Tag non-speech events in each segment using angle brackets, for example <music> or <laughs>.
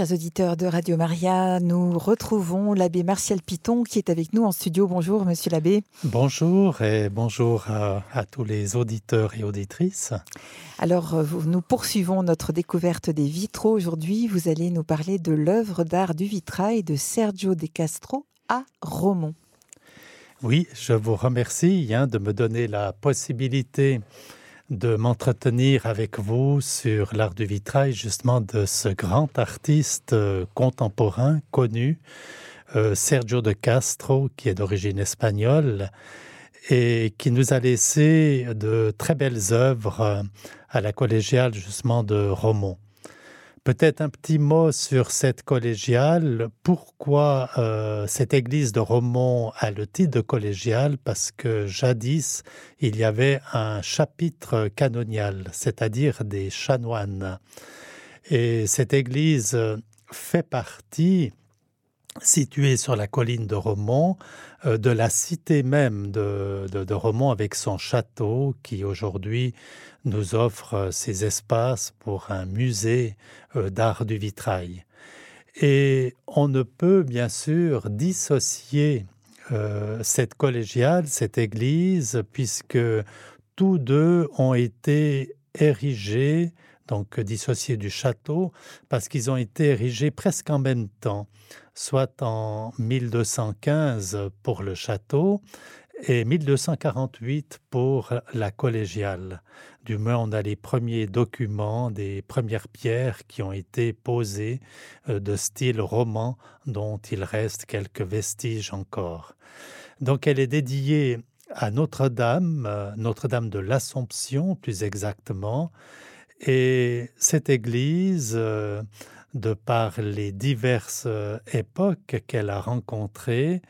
chers auditeurs de Radio Maria. Nous retrouvons l'abbé Martial Piton qui est avec nous en studio. Bonjour, monsieur l'abbé. Bonjour et bonjour à, tous les auditeurs et auditrices. Alors, euh, nous poursuivons notre découverte des vitraux. Aujourd'hui, vous allez nous parler de l'œuvre d'art du vitrail de Sergio de Castro à Romont. Oui, je vous remercie hein, de me donner la possibilité de m'entretenir avec vous sur l'art du vitrail, justement de ce grand artiste euh, contemporain connu, euh, Sergio de Castro, qui est d'origine espagnole et qui nous a laissé de très belles œuvres euh, à la collégiale justement de Romont. Peut-être un petit mot sur cette collégiale. Pourquoi euh, cette église de Romont a le titre de collégiale? Parce que jadis, il y avait un chapitre canonial, c'est-à-dire des chanoines. Et cette église fait partie située sur la colline de Romont, euh, de la cité même de, de, Romont avec son château qui aujourd'hui nous offre euh, ces espaces pour un musée euh, d'art du vitrail. Et on ne peut bien sûr dissocier cette collégiale, cette église, puisque tous deux ont été érigés, donc dissociés du château, parce qu'ils ont été érigés presque en même temps soit en 1215 pour le château et 1248 pour la collégiale. Du moins, on a les premiers documents des premières pierres qui ont été posées euh, de style roman dont il reste quelques vestiges encore. Donc elle est dédiée à Notre-Dame, euh, Notre-Dame de l'Assomption plus exactement, et cette église euh, de par les diverses euh, époques qu'elle a rencontrées,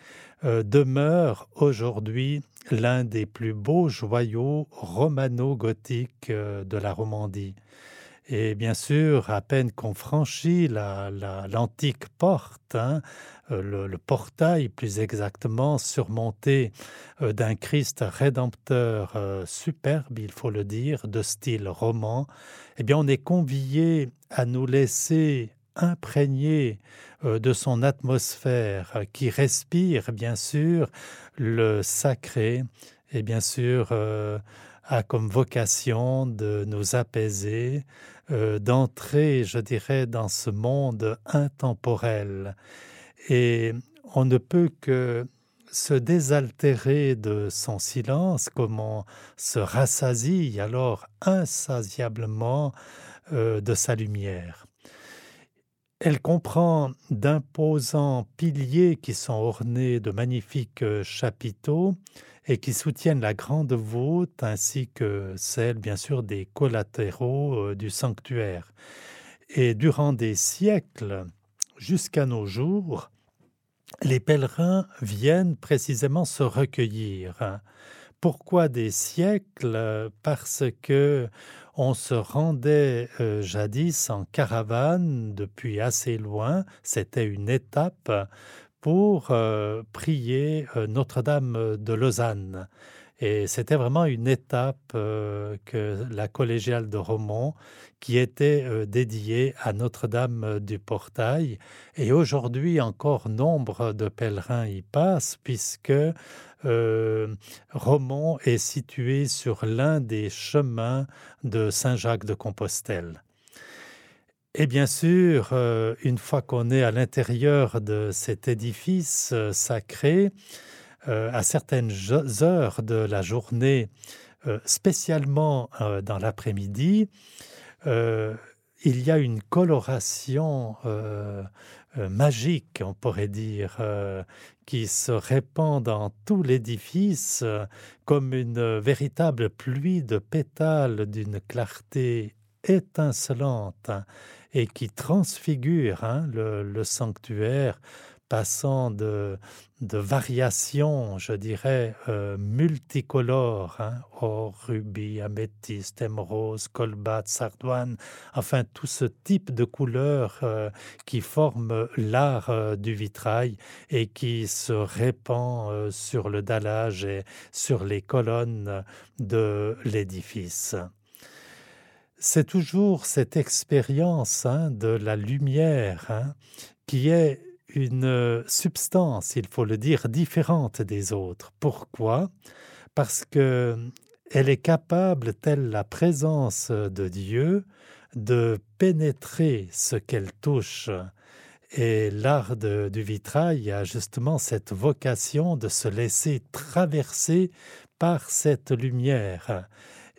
euh, demeure aujourd'hui l'un des plus beaux joyaux romano-gothiques de la Romandie. Et bien sûr, à peine qu'on franchit l'antique porte, hein, le, le, portail plus exactement, surmonté d'un Christ rédempteur superbe, il faut le dire, de style roman, eh bien on est convié à nous laisser imprégner euh, de son atmosphère euh, qui respire bien sûr le sacré et bien sûr euh, a comme vocation de nous apaiser, d'entrer, je dirais, dans ce monde intemporel. Et on ne peut que se désaltérer de son silence, comme on se rassasie alors insatiablement de sa lumière. Elle comprend d'imposants piliers qui sont ornés de magnifiques euh, chapiteaux et qui soutiennent la grande voûte ainsi que celle, bien sûr, des collatéraux euh, du sanctuaire. Et durant des siècles, jusqu'à nos jours, les pèlerins viennent précisément se recueillir. Pourquoi des siècles? Parce que on se rendait euh, jadis en caravane depuis assez loin, c'était une étape pour euh, prier euh, Notre-Dame de Lausanne. Et c'était vraiment une étape que la collégiale de Romont qui était dédiée à Notre-Dame du Portail. Et aujourd'hui encore nombre de pèlerins y passent puisque euh, Romont est situé sur l'un des chemins de Saint-Jacques de Compostelle. Et bien sûr, euh, une fois qu'on est à l'intérieur de cet édifice euh, sacré, à certaines heures de la journée, spécialement dans l'après-midi, il y a une coloration euh, magique, on pourrait dire, euh, qui se répand dans tout l'édifice euh, comme une véritable pluie de pétales d'une clarté étincelante et qui transfigure hein, le, sanctuaire passant de, de variations, je dirais, euh, multicolores, hein, or, rubis, améthyste, émeraude, colbat, sardoine, enfin tout ce type de couleurs euh, qui forment l'art euh, du vitrail et qui se répand sur le dallage et sur les colonnes de l'édifice. c'est toujours cette expérience hein, de la lumière hein, qui est une substance, il faut le dire, différente des autres. Pourquoi? Parce que elle est capable, telle la présence de Dieu, de pénétrer ce qu'elle touche. Et l'art du vitrail a justement cette vocation de se laisser traverser par cette lumière.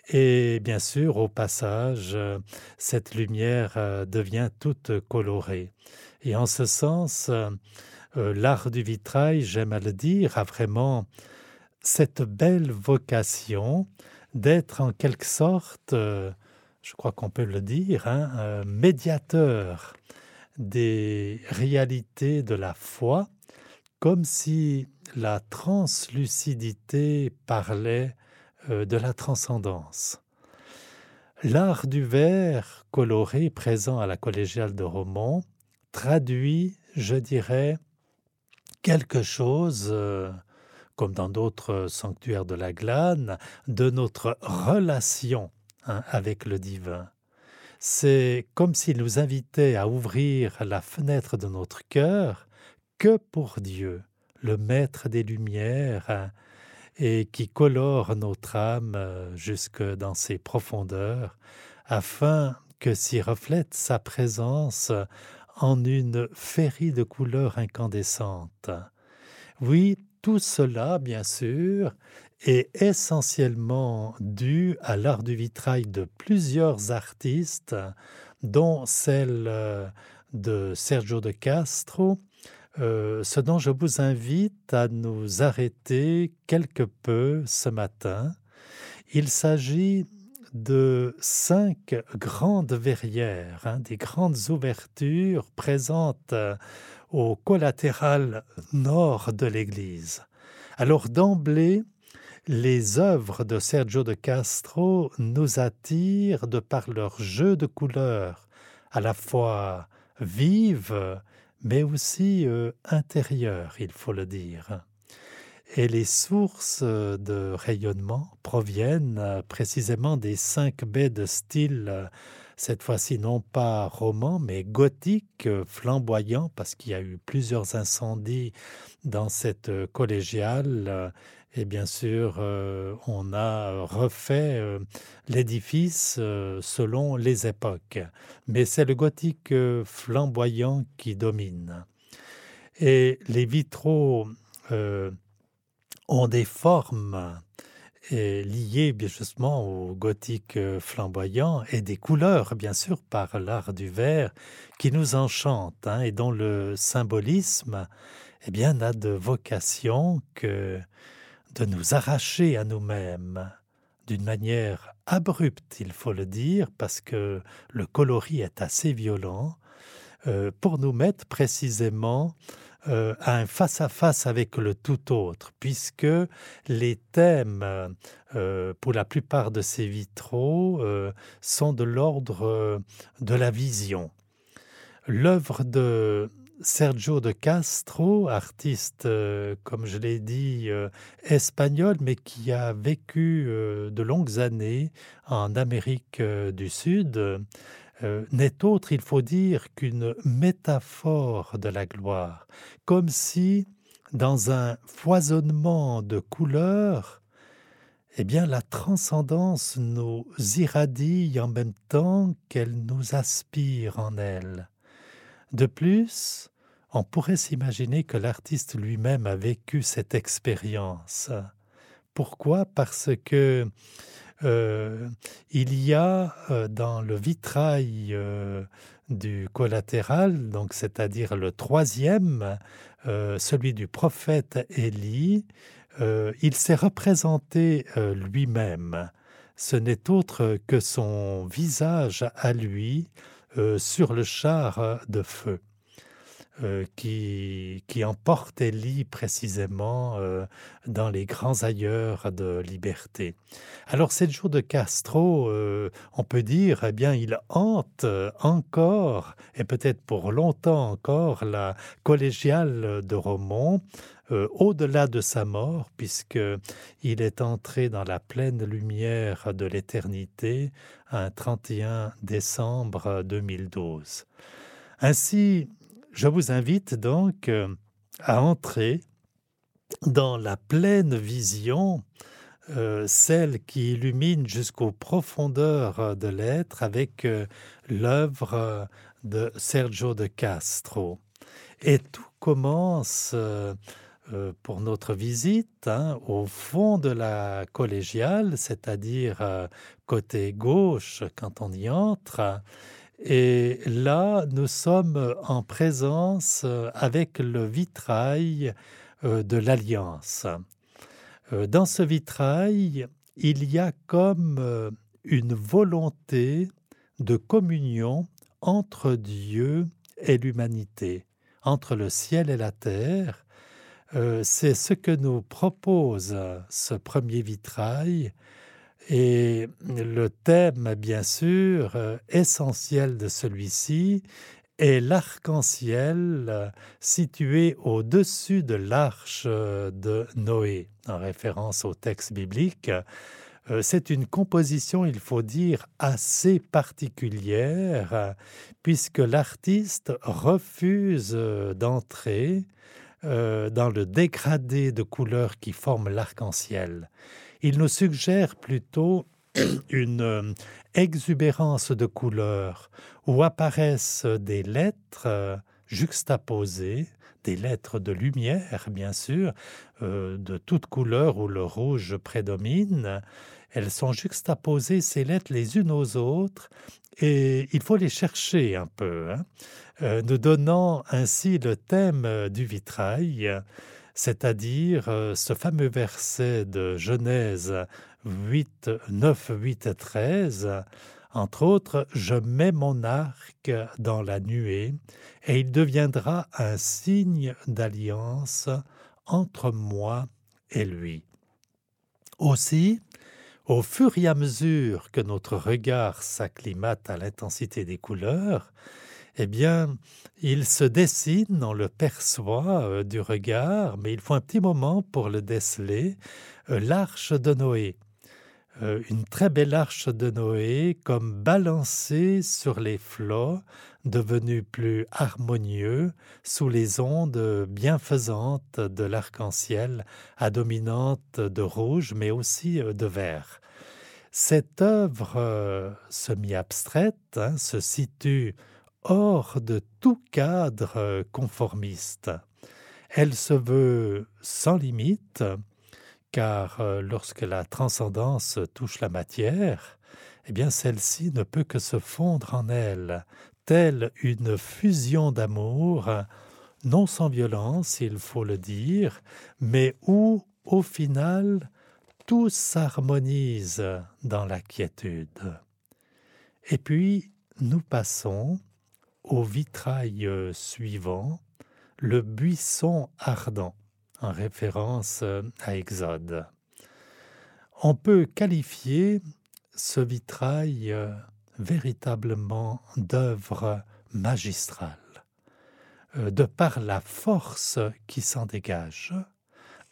Et bien sûr, au passage, cette lumière euh, devient toute colorée. Et en ce sens, euh, l'art du vitrail, j'aime à le dire, a vraiment cette belle vocation d'être en quelque sorte, euh, je crois qu'on peut le dire, hein, médiateur des réalités de la foi, comme si la translucidité parlait euh, de la transcendance. L'art du verre coloré présent à la collégiale de Romont traduit, je dirais, quelque chose, euh, comme dans d'autres sanctuaires de la glane, de notre relation hein, avec le divin. C'est comme s'il nous invitait à ouvrir la fenêtre de notre cœur que pour Dieu, le Maître des Lumières, hein, et qui colore notre âme euh, jusque dans ses profondeurs, afin que s'y reflète sa présence en une féerie de couleurs incandescentes. Oui, tout cela, bien sûr, est essentiellement dû à l'art du vitrail de plusieurs artistes, dont celle euh, de Sergio de Castro, euh, ce dont je vous invite à nous arrêter quelque peu ce matin, il s'agit de cinq grandes verrières, hein, des grandes ouvertures présentes euh, au collatéral nord de l'église. Alors d'emblée, les œuvres de Sergio de Castro nous attirent de par leur jeu de couleurs, à la fois vives mais aussi euh, intérieure, il faut le dire. Et les sources de rayonnement proviennent euh, précisément des cinq baies de style, euh, cette fois-ci non pas roman, mais gothique, flamboyant, parce qu'il y a eu plusieurs incendies dans cette collégiale et bien sûr, euh, on a refait euh, l'édifice euh, selon les époques. Mais c'est le gothique flamboyant qui domine. Et les vitraux ont des formes liées justement au gothique flamboyant et des couleurs, bien sûr, par l'art du verre qui nous enchantent hein, et dont le symbolisme eh bien, n'a de vocation que de nous arracher à nous-mêmes. D'une manière abrupte, il faut le dire, parce que le coloris est assez violent, euh, pour nous mettre précisément euh, à un face-à-face avec le tout autre, puisque les thèmes, euh, pour la plupart de ces vitraux, sont de l'ordre de la vision. L'œuvre de Sergio de Castro, artiste, euh, comme je l'ai dit, euh, espagnol, mais qui a vécu euh, de longues années en Amérique du Sud, n'est autre, il faut dire, qu'une métaphore de la gloire, comme si, dans un foisonnement de couleurs, eh bien, la transcendance nous irradie en même temps qu'elle nous aspire en elle. De plus, on pourrait s'imaginer que l'artiste lui-même a vécu cette expérience. Pourquoi? Parce que euh, il y a euh, dans le vitrail euh, du collatéral, donc c'est-à-dire le troisième, celui du prophète Élie, il s'est représenté lui-même. Ce n'est autre que son visage à lui sur le char de feu. Euh, qui, qui emporte Élie précisément euh, dans les grands ailleurs de liberté. Alors Sergio de Castro, euh, on peut dire, eh bien, il hante encore, et peut-être pour longtemps encore, la collégiale de Romont, au-delà de sa mort, puisqu'il est entré dans la pleine lumière de l'éternité un 31 décembre 2012. Ainsi, je vous invite donc euh, à entrer dans la pleine vision, euh, celle qui illumine jusqu'aux profondeurs de l'être avec euh, l'œuvre de Sergio de Castro. Et tout commence pour notre visite hein, au fond de la collégiale, c'est-à-dire côté gauche quand on y entre. Et là, nous sommes en présence euh, avec le vitrail euh, de l'Alliance. Euh, dans ce vitrail, il y a comme une volonté de communion entre Dieu et l'humanité, entre le ciel et la terre. C'est ce que nous propose ce premier vitrail et le thème, bien sûr, euh, essentiel de celui-ci est l'arc-en-ciel euh, situé au-dessus de l'arche euh, de Noé, en référence au texte biblique. C'est une composition, il faut dire, assez particulière, puisque l'artiste refuse d'entrer dans le dégradé de couleurs qui forme l'arc-en-ciel. Il nous suggère plutôt <clears throat> une euh, exubérance de couleurs où apparaissent des lettres euh, juxtaposées, des lettres de lumière, bien sûr, euh, de toutes couleurs où le rouge prédomine. Elles sont juxtaposées, ces lettres, les unes aux autres, et il faut les chercher un peu, hein. nous donnant ainsi le thème du vitrail c'est-à-dire euh, ce fameux verset de Genèse 8, 9, 8 et 13, entre autres, je mets mon arc dans la nuée, et il deviendra un signe d'alliance entre moi et lui. Aussi, au fur et à mesure que notre regard s'acclimate à l'intensité des couleurs, eh bien, il se dessine, on le perçoit euh, du regard, mais il faut un petit moment pour le déceler, euh, l'arche de Noé. Euh, une très belle arche de Noé, comme balancée sur les flots, devenus plus harmonieux sous les ondes bienfaisantes de l'arc-en-ciel, à dominante de rouge, mais aussi de vert. Cette œuvre semi-abstraite hein, se situe hors de tout cadre euh, conformiste. Elle se veut sans limite, car euh, lorsque la transcendance touche la matière, eh bien celle-ci ne peut que se fondre en elle, telle une fusion d'amour, non sans violence, il faut le dire, mais où, au final, tout s'harmonise dans la quiétude. Et puis, nous passons au vitrail euh, suivant, le buisson ardent, en référence euh, à Exode. On peut qualifier ce vitrail euh, véritablement d'œuvre magistrale, de par la force qui s'en dégage.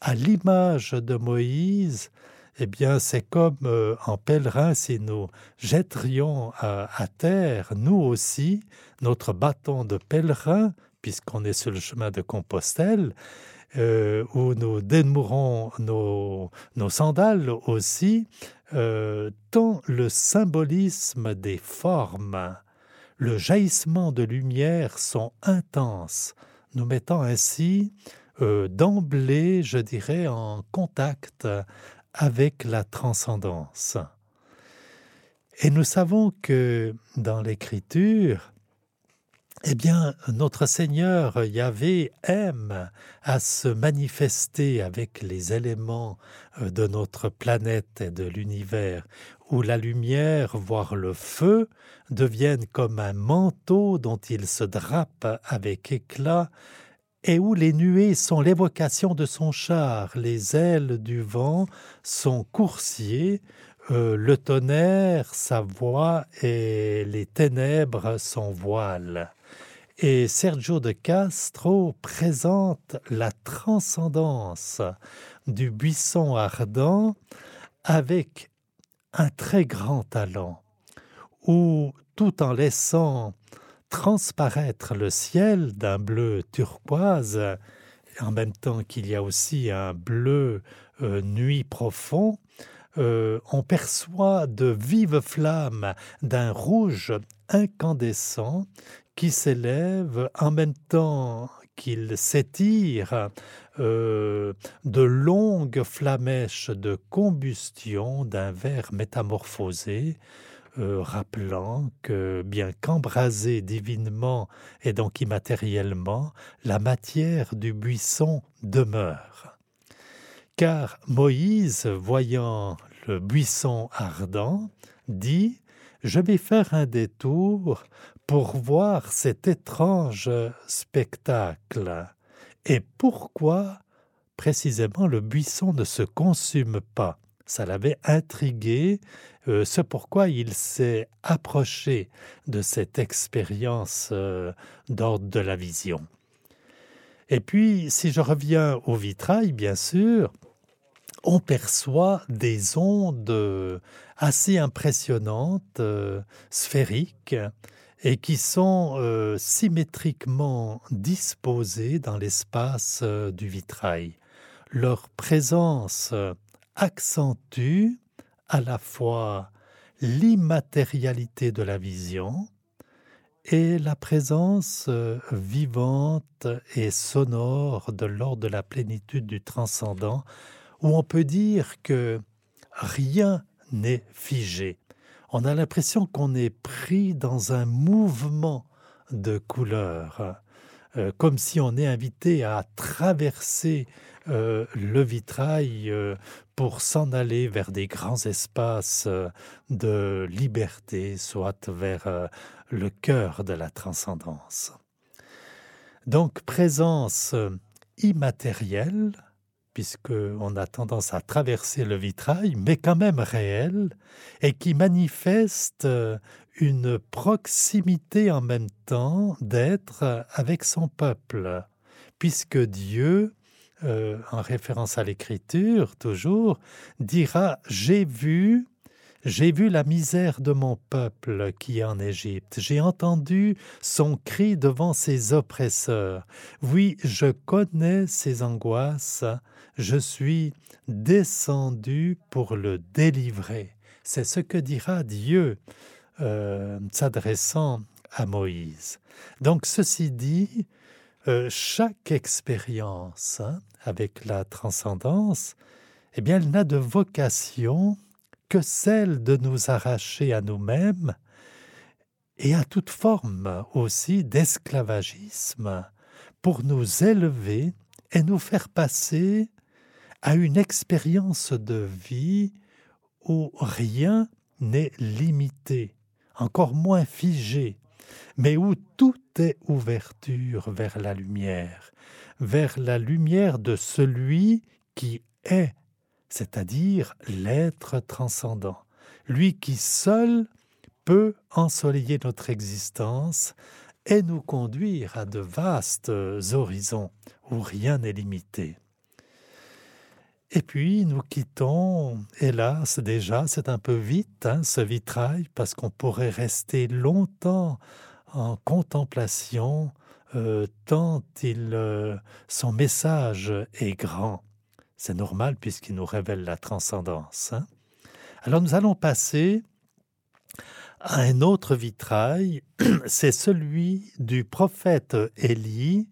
À l'image de Moïse, eh bien, c'est comme euh, en pèlerin, si nous jetterions à, terre, nous aussi, notre bâton de pèlerin, puisqu'on est sur le chemin de Compostelle, euh, où nous démourons nos, sandales aussi, euh, tant le symbolisme des formes, le jaillissement de lumière sont intenses, nous mettant ainsi d'emblée, je dirais, en contact avec la transcendance. Et nous savons que dans l'écriture, eh bien, notre Seigneur Yahvé aime à se manifester avec les éléments euh, de notre planète et de l'univers, où la lumière, voire le feu, deviennent comme un manteau dont il se drape avec éclat, et où les nuées sont l'évocation de son char, les ailes du vent sont coursiers, euh, le tonnerre, sa voix, et les ténèbres, son voile. Et Sergio de Castro présente la transcendance du buisson ardent avec un très grand talent, où tout en laissant transparaître le ciel d'un bleu turquoise, en même temps qu'il y a aussi un bleu euh, nuit profond, euh, on perçoit de vives flammes d'un rouge incandescent qui s'élève en même temps qu'il s'étire euh, de longues flamèches de combustion d'un verre métamorphosé, euh, rappelant que bien qu'embrasé divinement et donc immatériellement, la matière du buisson demeure. Car Moïse, voyant le buisson ardent, dit Je vais faire un détour pour voir cet étrange spectacle. Et pourquoi précisément le buisson ne se consume pas? Ça l'avait intrigué, euh, c'est pourquoi il s'est approché de cette expérience euh, d'ordre de la vision. Et puis, si je reviens au vitrail, bien sûr, on perçoit des ondes assez impressionnantes, euh, sphériques, et qui sont symétriquement disposés dans l'espace du vitrail. Leur présence accentue à la fois l'immatérialité de la vision et la présence vivante et sonore de l'ordre de la plénitude du transcendant, où on peut dire que rien n'est figé. On a l'impression qu'on est pris dans un mouvement de couleurs, euh, comme si on est invité à traverser euh, le vitrail euh, pour s'en aller vers des grands espaces de liberté, soit vers le cœur de la transcendance. Donc présence immatérielle, puisqu'on a tendance à traverser le vitrail, mais quand même réel, et qui manifeste euh, une proximité en même temps d'être avec son peuple, puisque Dieu, euh, en référence à l'Écriture toujours, dira J'ai vu j'ai vu la misère de mon peuple qui est en Égypte. J'ai entendu son cri devant ses oppresseurs. Oui, je connais ses angoisses. Je suis descendu pour le délivrer. C'est ce que dira Dieu euh, s'adressant à Moïse. Donc, ceci dit, euh, chaque expérience hein, avec la transcendance, eh bien, elle n'a de vocation que celle de nous arracher à nous-mêmes et à toute forme aussi d'esclavagisme pour nous élever et nous faire passer à une expérience de vie où rien n'est limité, encore moins figé, mais où tout est ouverture vers la lumière, vers la lumière de celui qui est c'est-à-dire l'être transcendant, lui qui seul peut ensoleiller notre existence et nous conduire à de vastes horizons où rien n'est limité. Et puis nous quittons, hélas déjà, c'est un peu vite, hein, ce vitrail, parce qu'on pourrait rester longtemps en contemplation, euh, tant il, euh, son message est grand. C'est normal puisqu'il nous révèle la transcendance. Hein. Alors nous allons passer à un autre vitrail, <clears throat> c'est celui du prophète Élie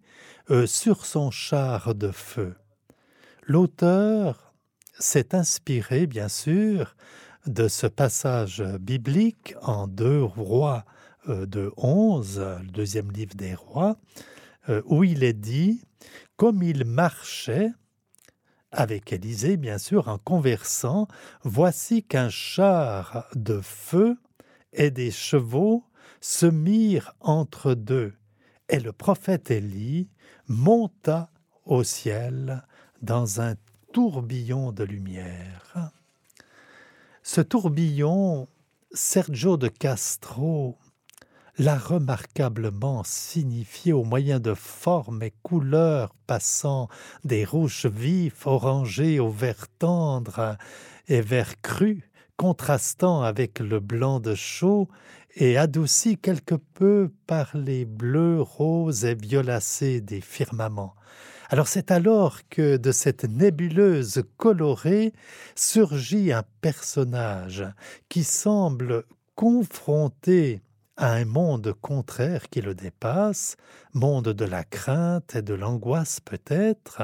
euh, sur son char de feu. L'auteur s'est inspiré, bien sûr, de ce passage biblique en deux rois euh, de 11, le deuxième livre des rois, euh, où il est dit, comme il marchait, avec Élisée bien sûr, en conversant, voici qu'un char de feu et des chevaux se mirent entre deux, et le prophète Élie monta au ciel dans un tourbillon de lumière. Ce tourbillon, Sergio de Castro l'a remarquablement signifié au moyen de formes et couleurs passant des rouges vifs, orangés au vert tendre et vert cru, contrastant avec le blanc de chaux et adouci quelque peu par les bleus, roses et violacés des firmaments. Alors c'est alors que de cette nébuleuse colorée surgit un personnage qui semble confronté à un monde contraire qui le dépasse, monde de la crainte et de l'angoisse peut-être,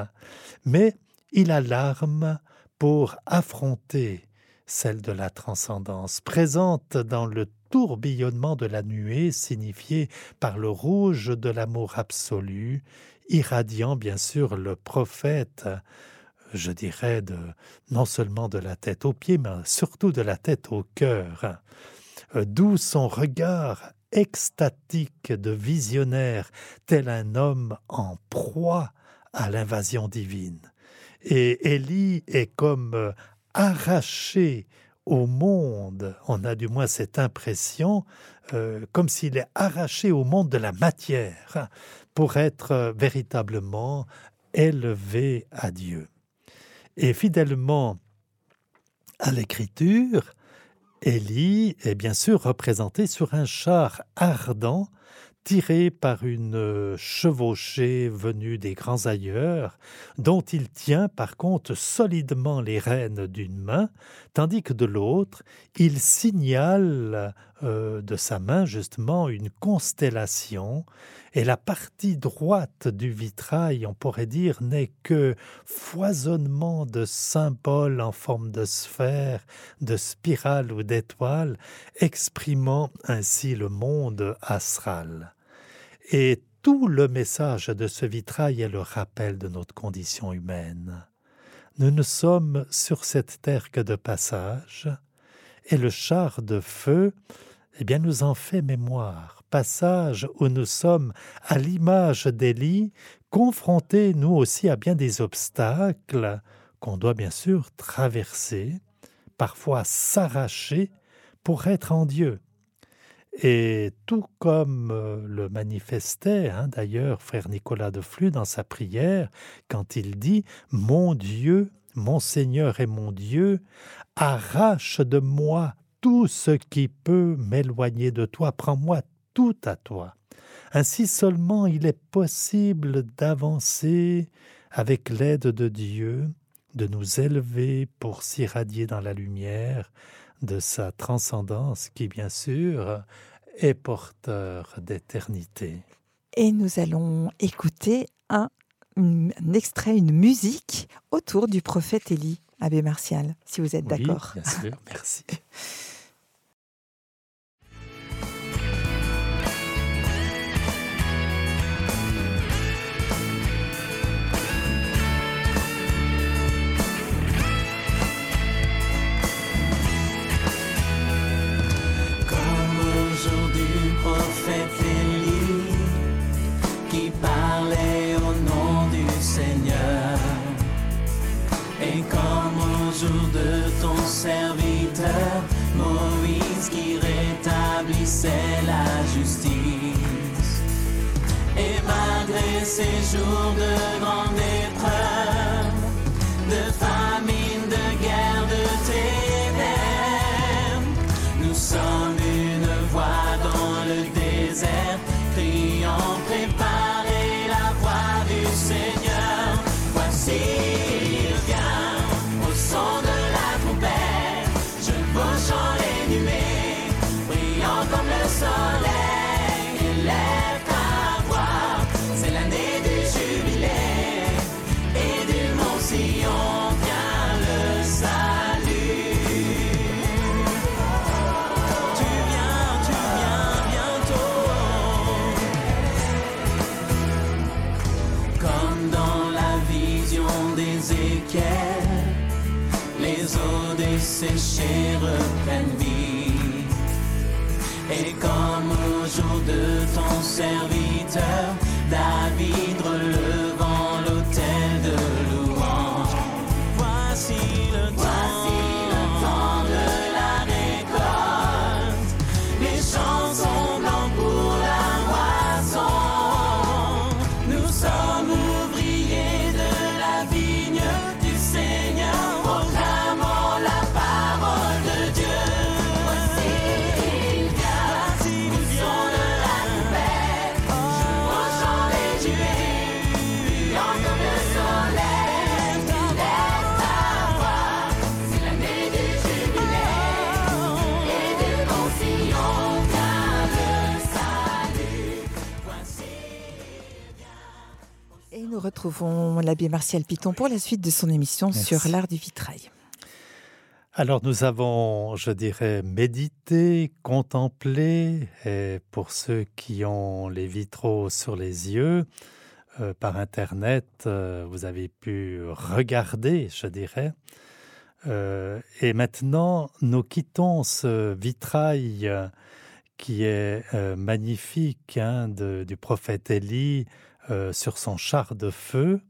mais il a l'arme pour affronter celle de la transcendance, présente dans le tourbillonnement de la nuée signifié par le rouge de l'amour absolu, irradiant bien sûr le prophète, je dirais, de, non seulement de la tête aux pieds, mais surtout de la tête au cœur. D'où son regard extatique de visionnaire, tel un homme en proie à l'invasion divine. Et Élie est comme arraché au monde, on a du moins cette impression, euh, comme s'il est arraché au monde de la matière pour être euh, véritablement élevé à Dieu. Et fidèlement à l'écriture, Élie est bien sûr représenté sur un char ardent tiré par une euh, chevauchée venue des grands ailleurs, dont il tient par contre solidement les rênes d'une main, tandis que de l'autre, il signale euh, de sa main justement une constellation, et la partie droite du vitrail, on pourrait dire, n'est que foisonnement de symboles en forme de sphère, de spirale ou d'étoile, exprimant ainsi le monde astral. Et tout le message de ce vitrail est le rappel de notre condition humaine. Nous ne sommes sur cette terre que de passage, et le char de feu, eh bien, nous en fait mémoire. Passage où nous sommes, à l'image d'Élie, confrontés nous aussi à bien des obstacles qu'on doit bien sûr traverser, parfois s'arracher pour être en Dieu. Et tout comme euh, le manifestait hein, d'ailleurs frère Nicolas de Flux dans sa prière, quand il dit Mon Dieu, mon Seigneur et mon Dieu, arrache de moi tout ce qui peut m'éloigner de toi, prends-moi tout à toi. Ainsi seulement il est possible d'avancer avec l'aide de Dieu, de nous élever pour s'irradier dans la lumière, de sa transcendance qui, bien sûr, est porteur d'éternité. Et nous allons écouter un, extrait, une musique autour du prophète Élie, Abbé Martial, si vous êtes d'accord. Bien sûr, merci. <laughs> rétablissait la justice. Et malgré ces jours de grande desséchées reprennent vie. Et comme au jour de ton serviteur, retrouvons l'abbé Martial Piton pour la suite de son émission Merci. sur l'art du vitrail. Alors nous avons, je dirais, médité, contemplé, et pour ceux qui ont les vitraux sur les yeux, euh, par Internet, euh, vous avez pu regarder, je dirais. Euh, et maintenant, nous quittons ce vitrail qui est magnifique hein, de- du prophète Élie euh, sur son char de feu,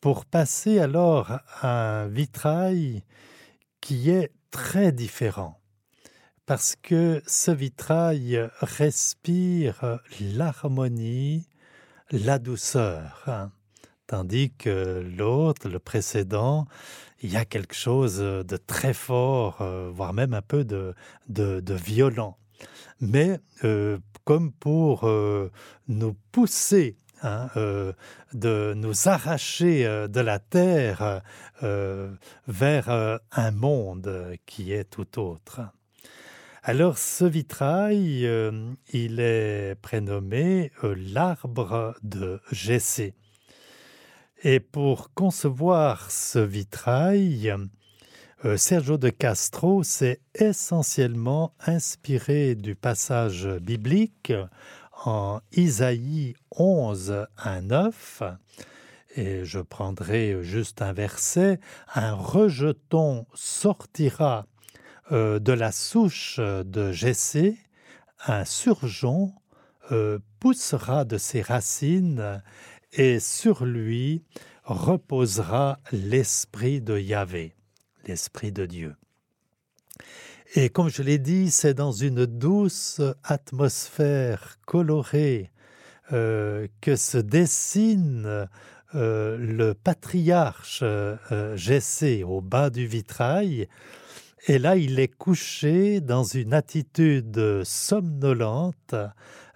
pour passer alors à un vitrail qui est très différent. Parce que ce vitrail respire l'harmonie, la douceur. hein. Tandis que l'autre, le précédent, il y a quelque chose de très fort, euh, voire même un peu de, violent. Mais euh, comme pour nous pousser, hein, euh, de nous arracher euh, de la terre euh, vers un monde qui est tout autre. Alors ce vitrail, il est prénommé l'arbre de Jessé. Et pour concevoir ce vitrail, Sergio de Castro s'est essentiellement inspiré du passage biblique en Isaïe 11, 1, 9. Et je prendrai juste un verset. Un rejeton sortira euh, de la souche de Jessé, un surgeon euh, poussera de ses racines et sur lui reposera l'esprit de Yahvé, l'esprit de Dieu. Et comme je l'ai dit, c'est dans une douce atmosphère colorée euh, que se dessine euh, le patriarche euh, Jessé au bas du vitrail. Et là, il est couché dans une attitude somnolente,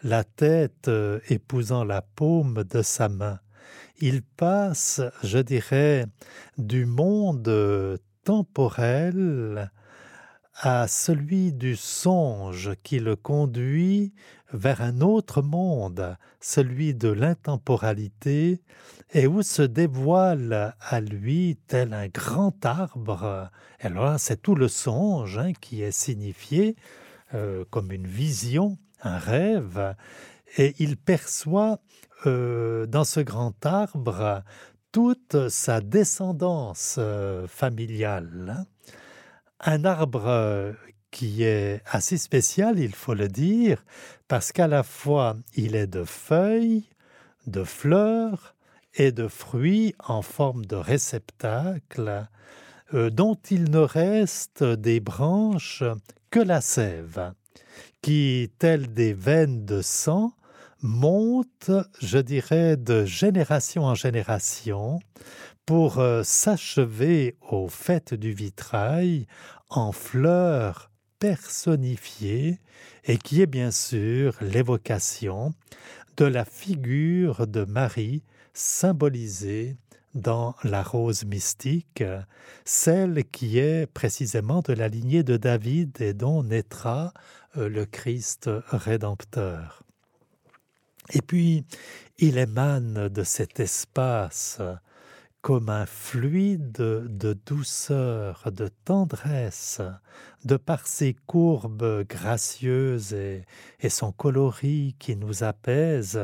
la tête euh, épousant la paume de sa main. Il passe, je dirais, du monde temporel à celui du songe qui le conduit vers un autre monde, celui de l'intemporalité, et où se dévoile à lui tel un grand arbre. Et alors c'est tout le songe hein, qui est signifié euh, comme une vision, un rêve, et il perçoit euh, dans ce grand arbre toute sa descendance euh, familiale. Un arbre euh, qui est assez spécial, il faut le dire, parce qu'à la fois il est de feuilles, de fleurs et de fruits en forme de réceptacle, euh, dont il ne reste des branches que la sève, qui, telles des veines de sang, monte, je dirais, de génération en génération pour euh, s'achever aux fêtes du vitrail en fleurs personnifiées et qui est bien sûr l'évocation de la figure de Marie symbolisée dans la rose mystique, celle qui est précisément de la lignée de David et dont naîtra euh, le Christ rédempteur. Et puis, il émane de cet espace comme un fluide de douceur, de tendresse, de par ses courbes gracieuses et, son coloris qui nous apaise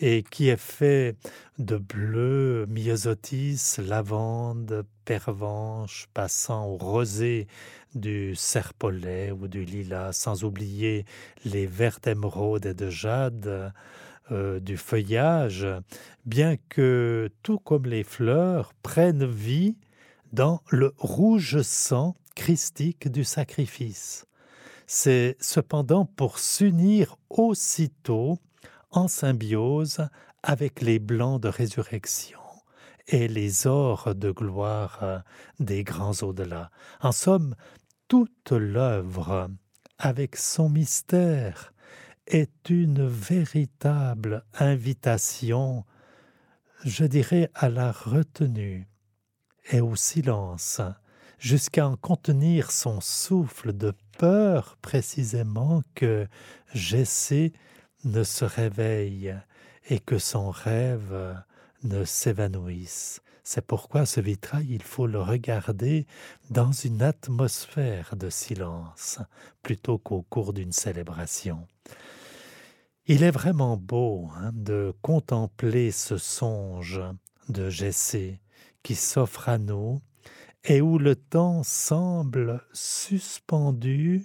et qui est fait de bleu, myosotis, lavande, pervenche, passant au rosé du serpolet ou du lilas, sans oublier les verts d'émeraude et de jade, euh, du feuillage, bien que, tout comme les fleurs, prennent vie dans le rouge sang christique du sacrifice. C'est cependant pour s'unir aussitôt en symbiose avec les blancs de résurrection et les ors de gloire des grands au-delà. En somme, toute l'œuvre, avec son mystère, est une véritable invitation, je dirais, à la retenue et au silence, jusqu'à en contenir son souffle de peur précisément que Jessé ne se réveille et que son rêve ne s'évanouisse. C'est pourquoi ce vitrail, il faut le regarder dans une atmosphère de silence, plutôt qu'au cours d'une célébration. Il est vraiment beau hein, de contempler ce songe de Jessé qui s'offre à nous et où le temps semble suspendu,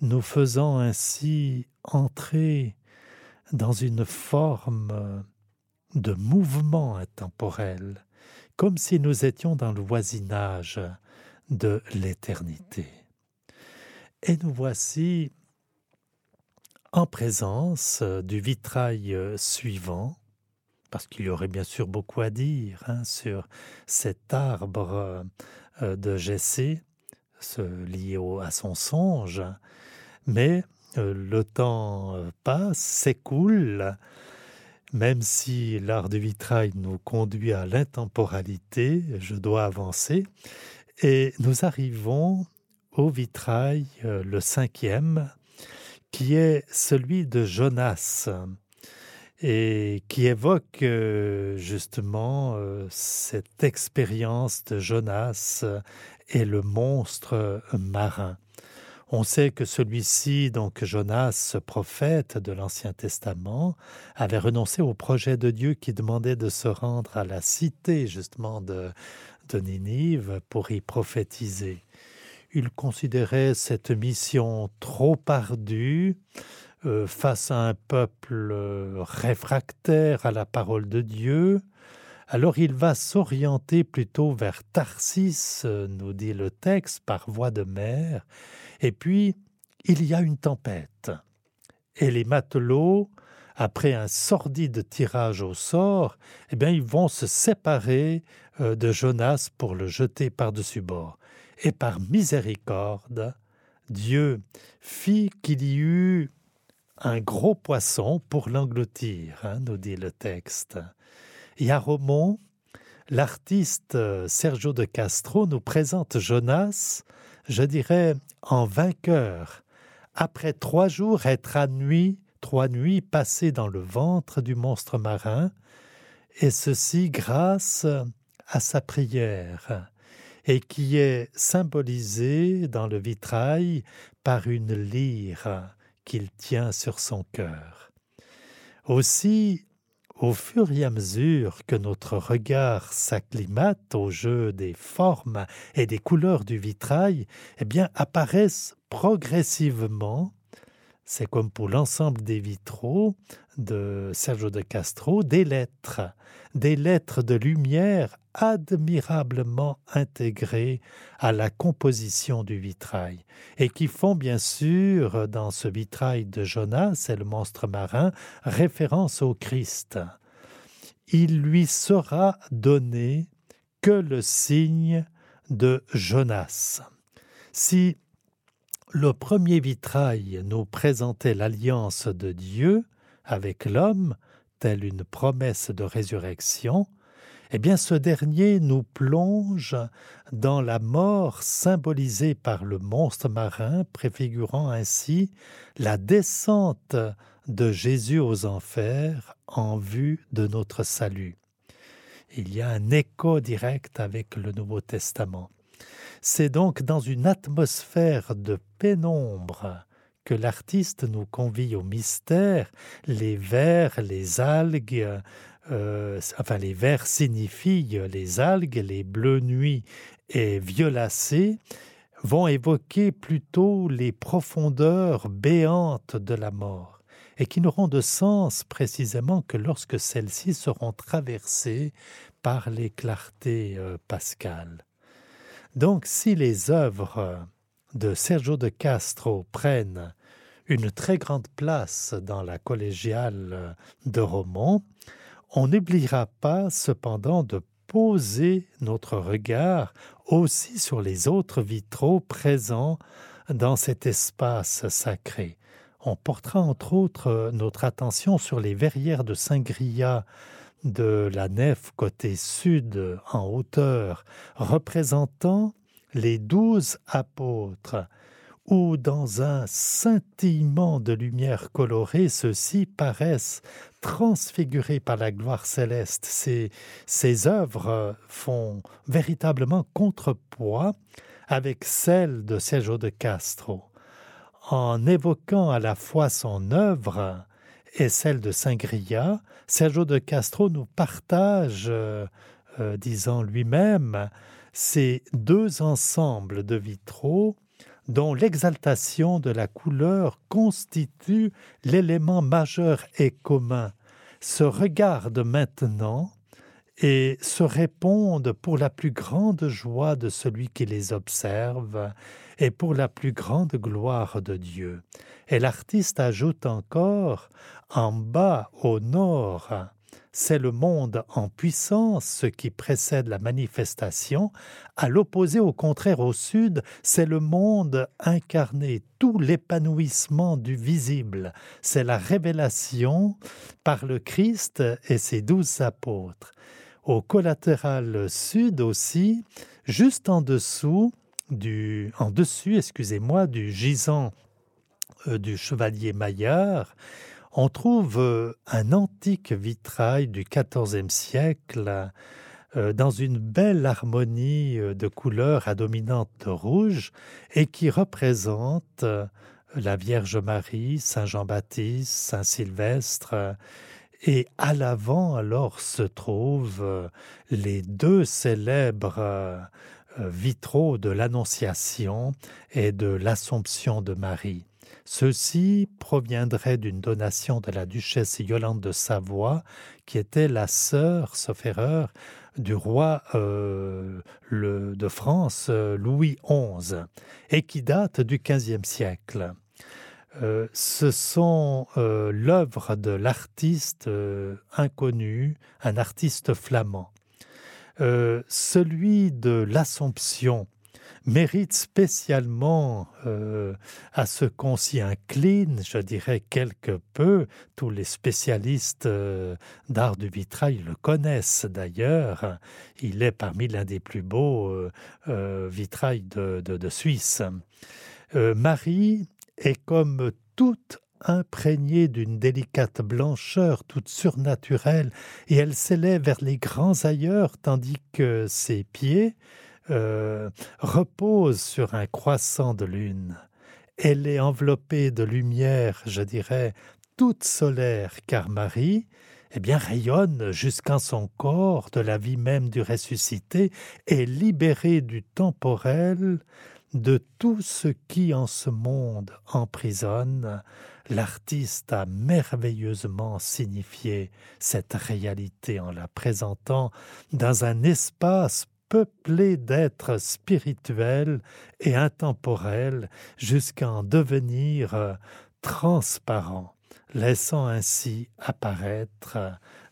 nous faisant ainsi entrer dans une forme de mouvement intemporel, comme si nous étions dans le voisinage de l'éternité. Et nous voici en présence du vitrail suivant, parce qu'il y aurait bien sûr beaucoup à dire hein, sur cet arbre de Jessé, lié à son songe, mais le temps passe, s'écoule, même si l'art du vitrail nous conduit à l'intemporalité, je dois avancer, et nous arrivons au vitrail, le cinquième, qui est celui de Jonas et qui évoque justement cette expérience de Jonas et le monstre marin. On sait que celui-ci, donc Jonas, prophète de l'Ancien Testament, avait renoncé au projet de Dieu qui demandait de se rendre à la cité justement de, de Ninive pour y prophétiser. Il considérait cette mission trop ardue euh, face à un peuple réfractaire à la parole de Dieu, alors il va s'orienter plutôt vers Tarsis, nous dit le texte, par voie de mer, et puis il y a une tempête. Et les matelots, après un sordide tirage au sort, eh bien ils vont se séparer euh, de Jonas pour le jeter par-dessus bord. Et par miséricorde, Dieu fit qu'il y eut un gros poisson pour l'engloutir, hein, nous dit le texte. Et à Romont, l'artiste euh, Sergio de Castro nous présente Jonas, je dirais, en vainqueur, après trois jours être à nuit, trois nuits passées dans le ventre du monstre marin, et ceci grâce à sa prière, et qui est symbolisée dans le vitrail par une lyre qu'il tient sur son cœur. Aussi, au fur et à mesure que notre regard s'acclimate au jeu des formes et des couleurs du vitrail, eh bien apparaissent progressivement, c'est comme pour l'ensemble des vitraux de Sergio de Castro, des lettres, des lettres de lumière admirablement intégrées à la composition du vitrail, et qui font bien sûr, dans ce vitrail de Jonas et le monstre marin, référence au Christ. Il lui sera donné que le signe de Jonas. Si le premier vitrail nous présentait l'alliance de Dieu avec l'homme, telle une promesse de résurrection, eh bien ce dernier nous plonge dans la mort symbolisée par le monstre marin, préfigurant ainsi la descente de Jésus aux enfers en vue de notre salut. il y a un écho direct avec le Nouveau Testament. C'est donc dans une atmosphère de pénombre que l'artiste nous convie au mystère. Les vers, les algues, euh, enfin les vers signifient les algues, les bleues nuits et violacées vont évoquer plutôt les profondeurs béantes de la mort et qui n'auront de sens précisément que lorsque celles-ci seront traversées par les clartés euh, pascales. Donc si les œuvres de Sergio de Castro prennent une très grande place dans la collégiale de Romont, on n'oubliera pas cependant de poser notre regard aussi sur les autres vitraux présents dans cet espace sacré. On portera entre autres notre attention sur les verrières de Saint-Gria de la nef côté sud en hauteur, représentant les douze apôtres, où dans un scintillement de lumière colorée, ceux-ci paraissent transfigurés par la gloire céleste. Ces, œuvres font véritablement contrepoids avec celles de Sergio de Castro. En évoquant à la fois son œuvre et celle de Saint-Gria, Sergio de Castro nous partage, euh, euh, disant lui-même, ces deux ensembles de vitraux dont l'exaltation de la couleur constitue l'élément majeur et commun, se regardent maintenant et se répondent pour la plus grande joie de celui qui les observe et pour la plus grande gloire de Dieu. Et l'artiste ajoute encore en bas au nord c'est le monde en puissance, ce qui précède la manifestation. À l'opposé, au contraire, au sud, c'est le monde incarné, tout l'épanouissement du visible. C'est la révélation par le Christ et ses douze apôtres. Au collatéral sud aussi, juste en dessous du, en dessus, excusez-moi, du gisant euh, du chevalier Maillard, on trouve euh, un antique vitrail du XIVe siècle euh, dans une belle harmonie de couleurs à dominante rouge et qui représente la Vierge Marie, Saint Jean-Baptiste, Saint Sylvestre. Et à l'avant, alors, se trouvent les deux célèbres vitraux de l'Annonciation et de l'Assomption de Marie. Ceci proviendrait d'une donation de la duchesse Yolande de Savoie, qui était la sœur, sauf erreur, du roi euh, de France euh, Louis XI, et qui date du XVe siècle. Euh, ce sont euh, l'œuvre de l'artiste euh, inconnu, un artiste flamand. Euh, celui de l'Assomption, mérite spécialement euh, à ce qu'on s'y incline, je dirais quelque peu. Tous les spécialistes euh, d'art du vitrail le connaissent d'ailleurs. Il est parmi l'un des plus beaux vitrails de, Suisse. Marie est comme toute imprégnée d'une délicate blancheur toute surnaturelle, et elle s'élève vers les grands ailleurs, tandis que ses pieds, euh, repose sur un croissant de lune. Elle est enveloppée de lumière, je dirais, toute solaire, car Marie, eh bien, rayonne jusqu'en son corps de la vie même du ressuscité et libérée du temporel, de tout ce qui en ce monde emprisonne, l'artiste a merveilleusement signifié cette réalité en la présentant dans un espace peuplé d'êtres spirituels et intemporels jusqu'à en devenir euh, transparent, laissant ainsi apparaître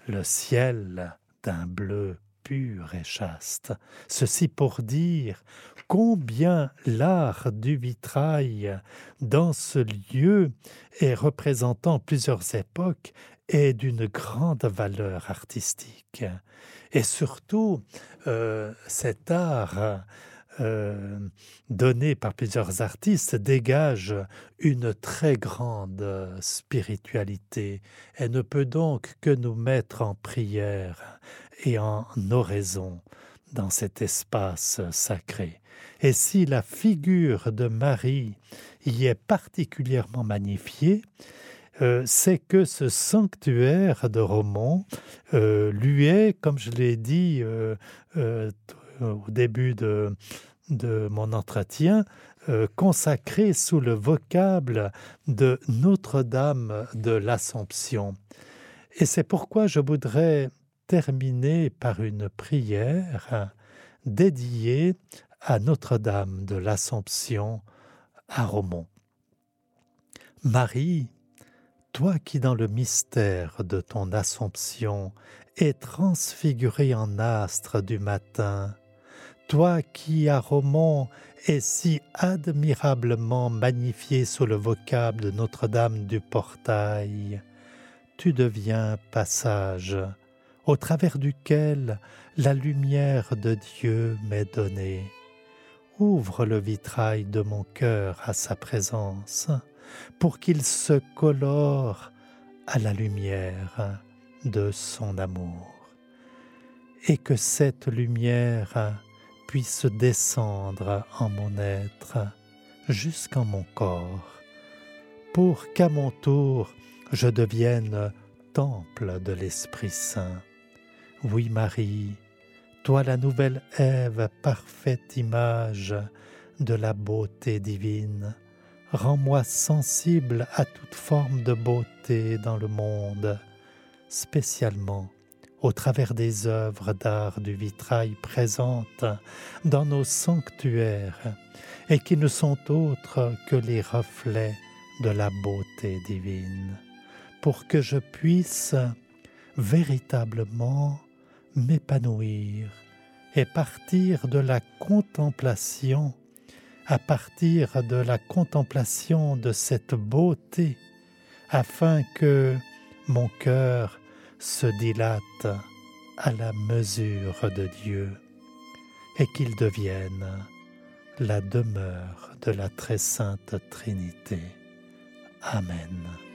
le ciel d'un bleu pur et chaste. Ceci pour dire combien l'art du vitrail dans ce lieu et représentant plusieurs époques est d'une grande valeur artistique. Et surtout, euh, cet art euh, donné par plusieurs artistes dégage une très grande spiritualité et ne peut donc que nous mettre en prière et en oraison dans cet espace sacré. Et si la figure de Marie y est particulièrement magnifiée, euh, c'est que ce sanctuaire de Romont euh, lui est, comme je l'ai dit euh, au début de, de mon entretien, consacré sous le vocable de Notre-Dame de l'Assomption. Et c'est pourquoi je voudrais terminer par une prière dédiée à Notre-Dame de l'Assomption à Romont. Marie, toi qui dans le mystère de ton Assomption es transfigurée en astre du matin, toi qui à Romont es si admirablement magnifié sous le vocable de Notre-Dame du Portail, tu deviens passage au travers duquel la lumière de Dieu m'est donnée. Ouvre le vitrail de mon cœur à sa présence, pour qu'il se colore à la lumière de son amour, et que cette lumière puisse descendre en mon être jusqu'en mon corps, pour qu'à mon tour je devienne temple de l'Esprit Saint. Oui, Marie, toi la nouvelle Ève, parfaite image de la beauté divine, rends-moi sensible à toute forme de beauté dans le monde, spécialement au travers des œuvres d'art du vitrail présentes dans nos sanctuaires et qui ne sont autres que les reflets de la beauté divine, pour que je puisse véritablement m'épanouir et partir de la contemplation, à partir de la contemplation de cette beauté, afin que mon cœur se dilate à la mesure de Dieu et qu'il devienne la demeure de la très sainte Trinité. Amen.